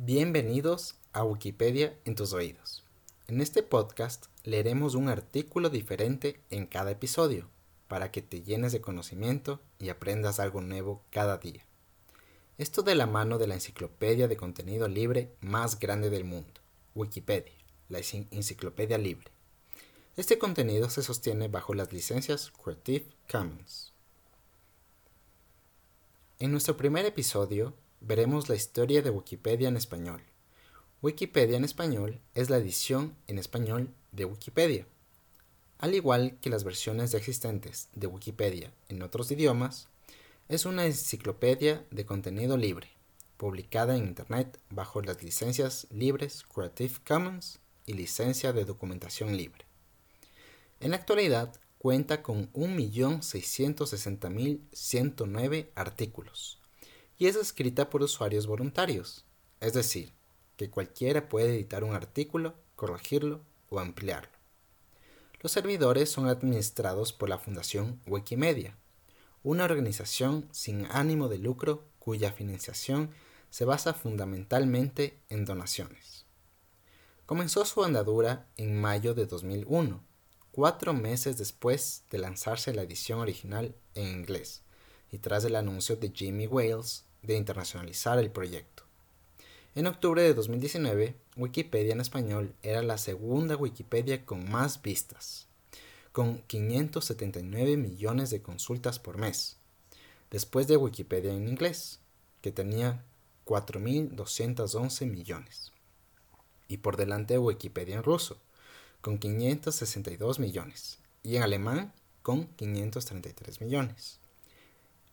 Bienvenidos a Wikipedia en tus oídos. En este podcast leeremos un artículo diferente en cada episodio para que te llenes de conocimiento y aprendas algo nuevo cada día. Esto de la mano de la enciclopedia de contenido libre más grande del mundo, Wikipedia, la enciclopedia libre. Este contenido se sostiene bajo las licencias Creative Commons. En nuestro primer episodio veremos la historia de Wikipedia en español. Wikipedia en español es la edición en español de Wikipedia. Al igual que las versiones existentes de Wikipedia en otros idiomas, es una enciclopedia de contenido libre, publicada en Internet bajo las licencias libres Creative Commons y licencia de documentación libre. En la actualidad cuenta con 1.660.109 artículos y es escrita por usuarios voluntarios, es decir, que cualquiera puede editar un artículo, corregirlo o ampliarlo. Los servidores son administrados por la Fundación Wikimedia, una organización sin ánimo de lucro cuya financiación se basa fundamentalmente en donaciones. Comenzó su andadura en mayo de 2001, cuatro meses después de lanzarse la edición original en inglés y tras el anuncio de Jimmy Wales de internacionalizar el proyecto. En octubre de 2019, Wikipedia en español era la segunda Wikipedia con más vistas, con 579 millones de consultas por mes, después de Wikipedia en inglés, que tenía 4.211 millones, y por delante de Wikipedia en ruso, con 562 millones, y en alemán con 533 millones.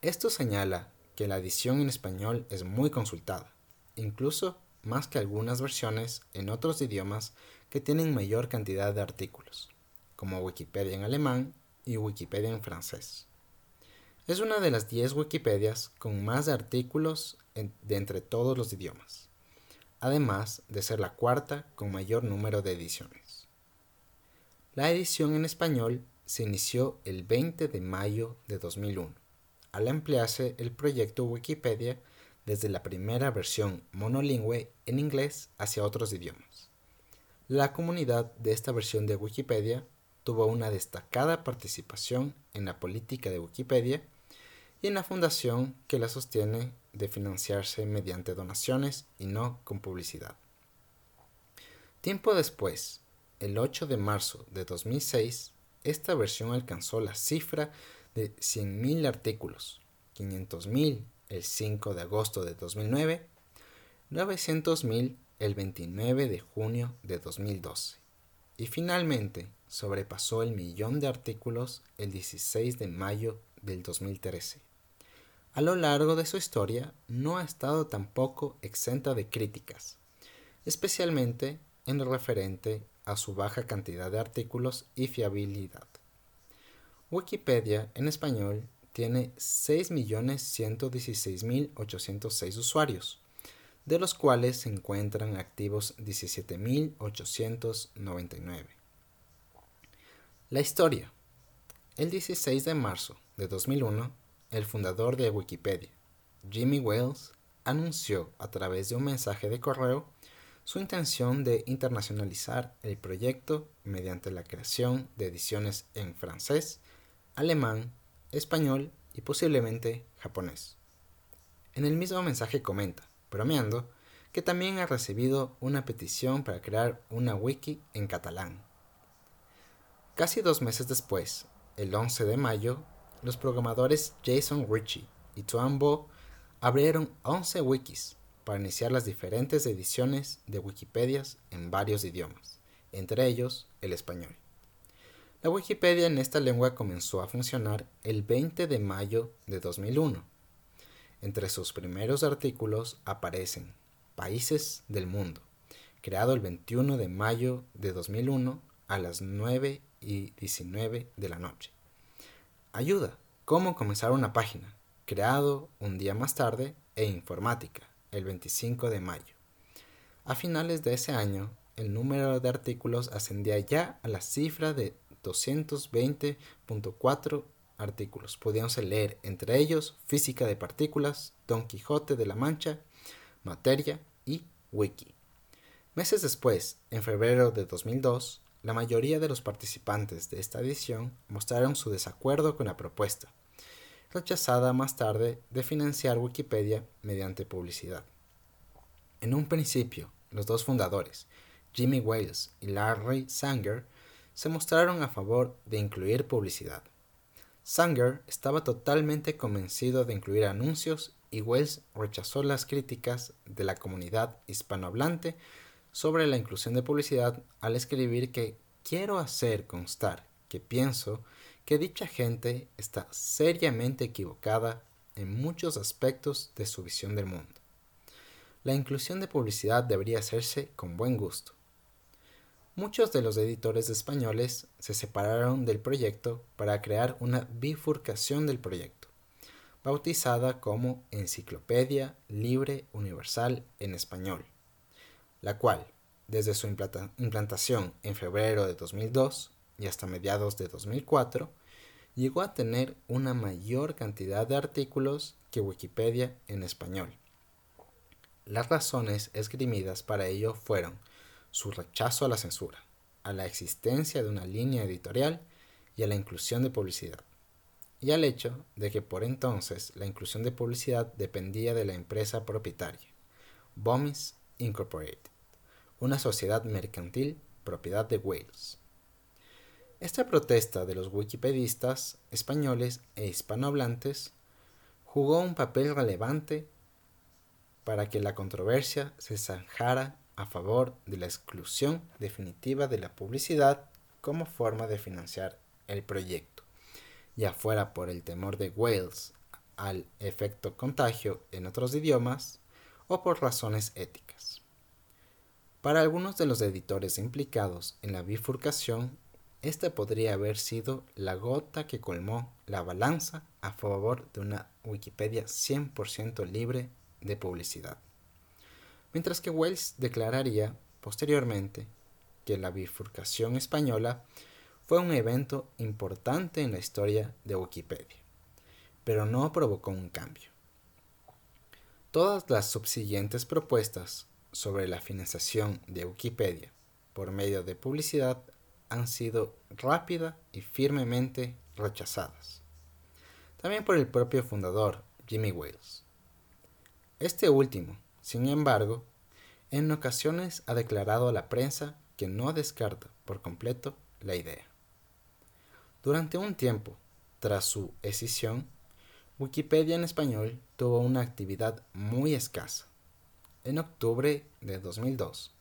Esto señala que la edición en español es muy consultada, incluso más que algunas versiones en otros idiomas que tienen mayor cantidad de artículos, como Wikipedia en alemán y Wikipedia en francés. Es una de las 10 Wikipedias con más artículos de entre todos los idiomas, además de ser la cuarta con mayor número de ediciones. La edición en español se inició el 20 de mayo de 2001 al emplearse el proyecto Wikipedia desde la primera versión monolingüe en inglés hacia otros idiomas. La comunidad de esta versión de Wikipedia tuvo una destacada participación en la política de Wikipedia y en la fundación que la sostiene de financiarse mediante donaciones y no con publicidad. Tiempo después, el 8 de marzo de 2006, esta versión alcanzó la cifra de 100.000 artículos, 500.000 el 5 de agosto de 2009, 900.000 el 29 de junio de 2012 y finalmente sobrepasó el millón de artículos el 16 de mayo del 2013. A lo largo de su historia no ha estado tampoco exenta de críticas, especialmente en referente a su baja cantidad de artículos y fiabilidad. Wikipedia en español tiene 6.116.806 usuarios, de los cuales se encuentran activos 17.899. La historia. El 16 de marzo de 2001, el fundador de Wikipedia, Jimmy Wales, anunció a través de un mensaje de correo su intención de internacionalizar el proyecto mediante la creación de ediciones en francés, alemán, español y posiblemente japonés. En el mismo mensaje comenta, bromeando, que también ha recibido una petición para crear una wiki en catalán. Casi dos meses después, el 11 de mayo, los programadores Jason Ritchie y Tuan Bo abrieron 11 wikis para iniciar las diferentes ediciones de Wikipedias en varios idiomas, entre ellos el español. La Wikipedia en esta lengua comenzó a funcionar el 20 de mayo de 2001. Entre sus primeros artículos aparecen Países del Mundo, creado el 21 de mayo de 2001 a las 9 y 19 de la noche. Ayuda, cómo comenzar una página, creado un día más tarde, e informática, el 25 de mayo. A finales de ese año, el número de artículos ascendía ya a la cifra de 220.4 artículos. Podíamos leer entre ellos Física de Partículas, Don Quijote de la Mancha, Materia y Wiki. Meses después, en febrero de 2002, la mayoría de los participantes de esta edición mostraron su desacuerdo con la propuesta, rechazada más tarde de financiar Wikipedia mediante publicidad. En un principio, los dos fundadores, Jimmy Wales y Larry Sanger, se mostraron a favor de incluir publicidad. Sanger estaba totalmente convencido de incluir anuncios y Wales rechazó las críticas de la comunidad hispanohablante sobre la inclusión de publicidad al escribir que quiero hacer constar que pienso que dicha gente está seriamente equivocada en muchos aspectos de su visión del mundo. La inclusión de publicidad debería hacerse con buen gusto. Muchos de los editores españoles se separaron del proyecto para crear una bifurcación del proyecto, bautizada como Enciclopedia Libre Universal en Español la cual, desde su implantación en febrero de 2002 y hasta mediados de 2004, llegó a tener una mayor cantidad de artículos que Wikipedia en español. Las razones esgrimidas para ello fueron su rechazo a la censura, a la existencia de una línea editorial y a la inclusión de publicidad, y al hecho de que por entonces la inclusión de publicidad dependía de la empresa propietaria, Bomis Incorporated una sociedad mercantil propiedad de Wales. Esta protesta de los wikipedistas españoles e hispanohablantes jugó un papel relevante para que la controversia se zanjara a favor de la exclusión definitiva de la publicidad como forma de financiar el proyecto, ya fuera por el temor de Wales al efecto contagio en otros idiomas o por razones éticas. Para algunos de los editores implicados en la bifurcación, esta podría haber sido la gota que colmó la balanza a favor de una Wikipedia 100% libre de publicidad. Mientras que Wells declararía posteriormente que la bifurcación española fue un evento importante en la historia de Wikipedia, pero no provocó un cambio. Todas las subsiguientes propuestas sobre la financiación de Wikipedia por medio de publicidad han sido rápida y firmemente rechazadas. También por el propio fundador, Jimmy Wales. Este último, sin embargo, en ocasiones ha declarado a la prensa que no descarta por completo la idea. Durante un tiempo, tras su escisión, Wikipedia en español tuvo una actividad muy escasa en octubre de 2002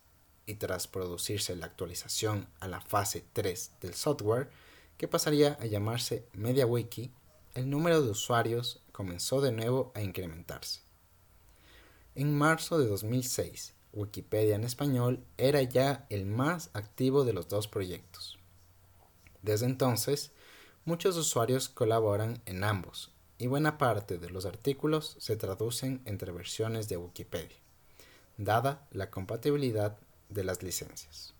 y tras producirse la actualización a la fase 3 del software, que pasaría a llamarse MediaWiki, el número de usuarios comenzó de nuevo a incrementarse. En marzo de 2006, Wikipedia en español era ya el más activo de los dos proyectos. Desde entonces, muchos usuarios colaboran en ambos y buena parte de los artículos se traducen entre versiones de Wikipedia dada la compatibilidad de las licencias.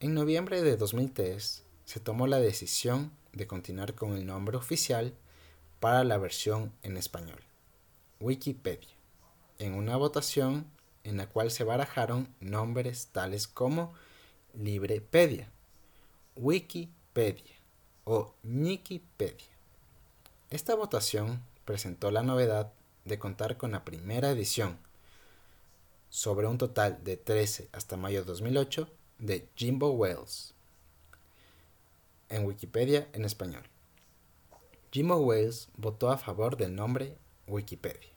En noviembre de 2003 se tomó la decisión de continuar con el nombre oficial para la versión en español, Wikipedia, en una votación en la cual se barajaron nombres tales como Librepedia, Wikipedia o Nikipedia. Esta votación presentó la novedad de contar con la primera edición sobre un total de 13 hasta mayo de 2008 de Jimbo Wales en Wikipedia en español. Jimbo Wales votó a favor del nombre Wikipedia.